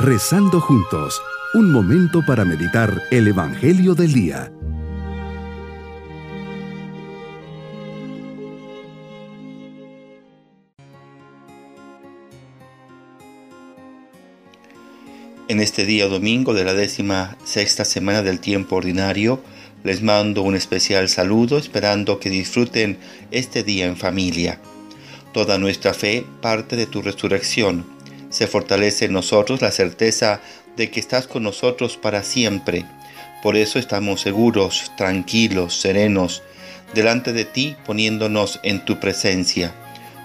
Rezando juntos, un momento para meditar el Evangelio del Día. En este día domingo de la décima sexta semana del tiempo ordinario, les mando un especial saludo esperando que disfruten este día en familia. Toda nuestra fe parte de tu resurrección se fortalece en nosotros la certeza de que estás con nosotros para siempre. Por eso estamos seguros, tranquilos, serenos, delante de ti poniéndonos en tu presencia.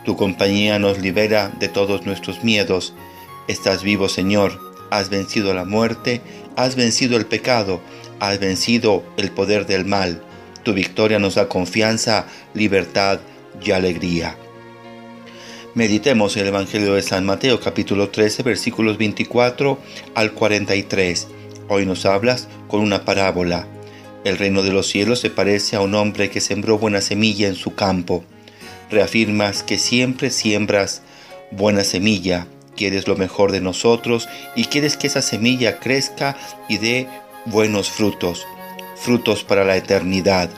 Tu compañía nos libera de todos nuestros miedos. Estás vivo, Señor. Has vencido la muerte, has vencido el pecado, has vencido el poder del mal. Tu victoria nos da confianza, libertad y alegría. Meditemos el Evangelio de San Mateo capítulo 13 versículos 24 al 43. Hoy nos hablas con una parábola. El reino de los cielos se parece a un hombre que sembró buena semilla en su campo. Reafirmas que siempre siembras buena semilla, quieres lo mejor de nosotros y quieres que esa semilla crezca y dé buenos frutos, frutos para la eternidad.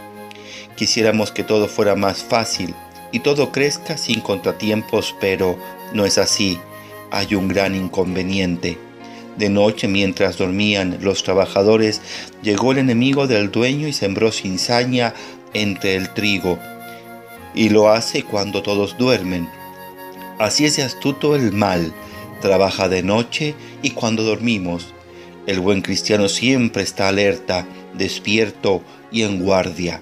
Quisiéramos que todo fuera más fácil, y todo crezca sin contratiempos, pero no es así. Hay un gran inconveniente. De noche, mientras dormían los trabajadores, llegó el enemigo del dueño y sembró cizaña entre el trigo. Y lo hace cuando todos duermen. Así es astuto el mal. Trabaja de noche y cuando dormimos. El buen cristiano siempre está alerta, despierto y en guardia.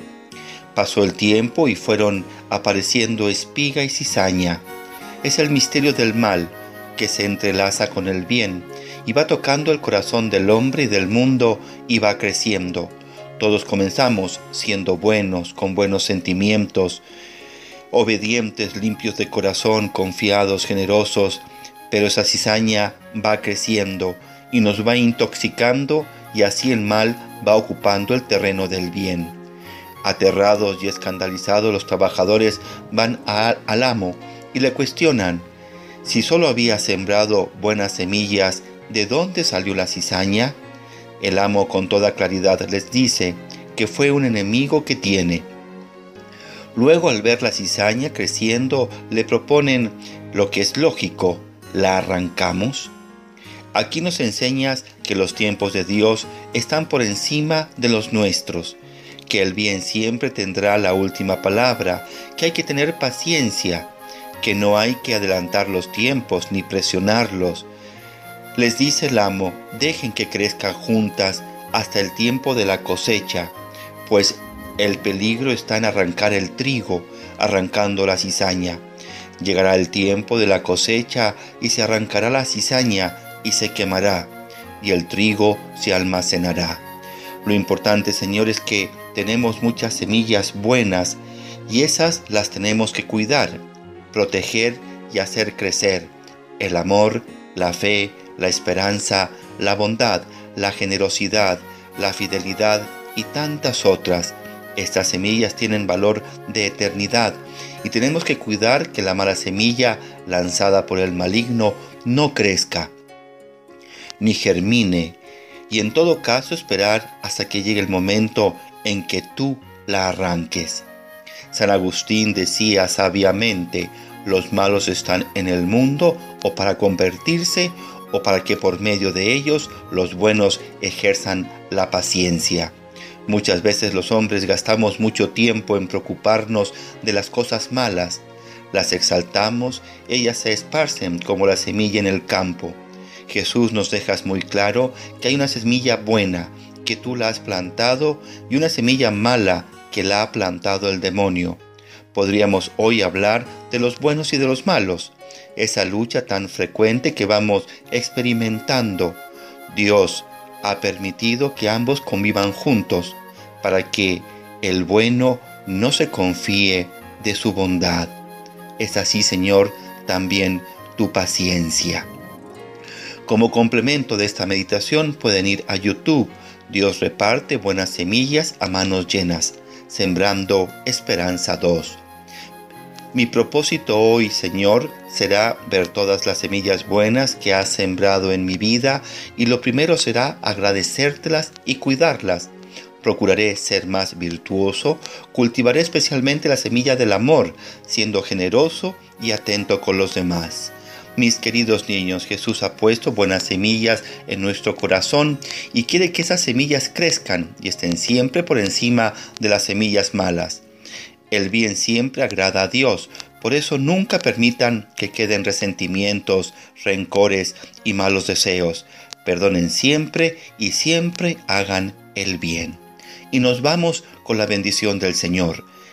Pasó el tiempo y fueron apareciendo espiga y cizaña. Es el misterio del mal que se entrelaza con el bien y va tocando el corazón del hombre y del mundo y va creciendo. Todos comenzamos siendo buenos, con buenos sentimientos, obedientes, limpios de corazón, confiados, generosos, pero esa cizaña va creciendo y nos va intoxicando y así el mal va ocupando el terreno del bien. Aterrados y escandalizados, los trabajadores van al amo y le cuestionan si solo había sembrado buenas semillas, ¿de dónde salió la cizaña? El amo con toda claridad les dice que fue un enemigo que tiene. Luego al ver la cizaña creciendo le proponen lo que es lógico, ¿la arrancamos? Aquí nos enseñas que los tiempos de Dios están por encima de los nuestros que el bien siempre tendrá la última palabra, que hay que tener paciencia, que no hay que adelantar los tiempos ni presionarlos. Les dice el amo, dejen que crezcan juntas hasta el tiempo de la cosecha, pues el peligro está en arrancar el trigo, arrancando la cizaña. Llegará el tiempo de la cosecha y se arrancará la cizaña y se quemará, y el trigo se almacenará. Lo importante, Señor, es que tenemos muchas semillas buenas y esas las tenemos que cuidar, proteger y hacer crecer. El amor, la fe, la esperanza, la bondad, la generosidad, la fidelidad y tantas otras. Estas semillas tienen valor de eternidad y tenemos que cuidar que la mala semilla lanzada por el maligno no crezca, ni germine, y en todo caso esperar hasta que llegue el momento en que tú la arranques. San Agustín decía sabiamente, los malos están en el mundo o para convertirse o para que por medio de ellos los buenos ejerzan la paciencia. Muchas veces los hombres gastamos mucho tiempo en preocuparnos de las cosas malas. Las exaltamos, ellas se esparcen como la semilla en el campo. Jesús nos deja muy claro que hay una semilla buena, que tú la has plantado y una semilla mala que la ha plantado el demonio. Podríamos hoy hablar de los buenos y de los malos, esa lucha tan frecuente que vamos experimentando. Dios ha permitido que ambos convivan juntos para que el bueno no se confíe de su bondad. Es así, Señor, también tu paciencia. Como complemento de esta meditación pueden ir a YouTube Dios reparte buenas semillas a manos llenas, sembrando esperanza 2. Mi propósito hoy, Señor, será ver todas las semillas buenas que has sembrado en mi vida y lo primero será agradecértelas y cuidarlas. Procuraré ser más virtuoso, cultivaré especialmente la semilla del amor, siendo generoso y atento con los demás. Mis queridos niños, Jesús ha puesto buenas semillas en nuestro corazón y quiere que esas semillas crezcan y estén siempre por encima de las semillas malas. El bien siempre agrada a Dios, por eso nunca permitan que queden resentimientos, rencores y malos deseos. Perdonen siempre y siempre hagan el bien. Y nos vamos con la bendición del Señor.